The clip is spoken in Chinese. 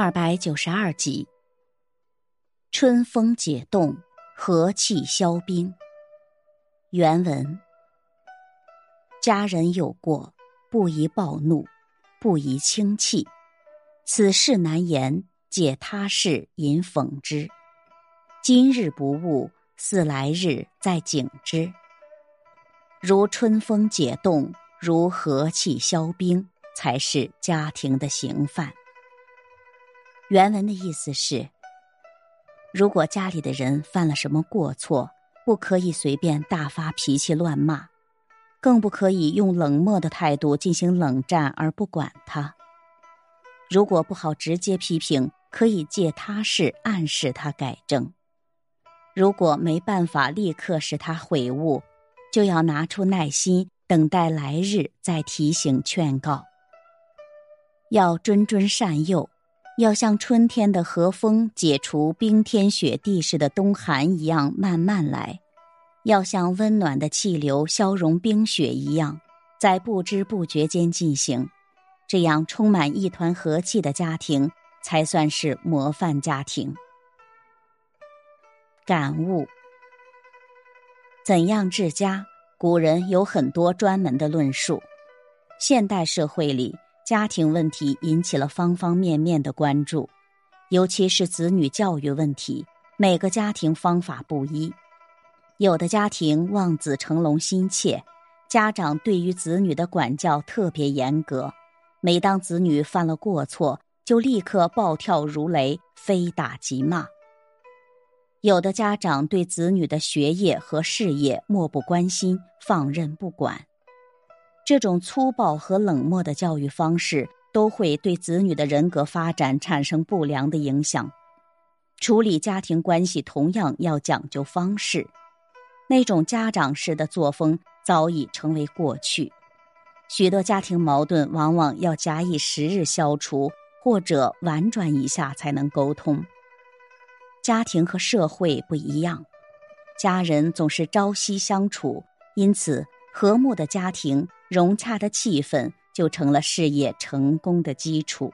二百九十二集。春风解冻，和气消冰。原文：家人有过，不宜暴怒，不宜轻弃。此事难言，解他事引讽之。今日不悟，似来日再警之。如春风解冻，如和气消冰，才是家庭的行范。原文的意思是：如果家里的人犯了什么过错，不可以随便大发脾气乱骂，更不可以用冷漠的态度进行冷战而不管他。如果不好直接批评，可以借他事暗示他改正；如果没办法立刻使他悔悟，就要拿出耐心，等待来日再提醒劝告。要谆谆善诱。要像春天的和风解除冰天雪地似的冬寒一样慢慢来，要像温暖的气流消融冰雪一样，在不知不觉间进行，这样充满一团和气的家庭才算是模范家庭。感悟：怎样治家？古人有很多专门的论述，现代社会里。家庭问题引起了方方面面的关注，尤其是子女教育问题。每个家庭方法不一，有的家庭望子成龙心切，家长对于子女的管教特别严格，每当子女犯了过错，就立刻暴跳如雷，非打即骂。有的家长对子女的学业和事业漠不关心，放任不管。这种粗暴和冷漠的教育方式，都会对子女的人格发展产生不良的影响。处理家庭关系同样要讲究方式，那种家长式的作风早已成为过去。许多家庭矛盾往往要假以时日消除，或者婉转一下才能沟通。家庭和社会不一样，家人总是朝夕相处，因此和睦的家庭。融洽的气氛就成了事业成功的基础。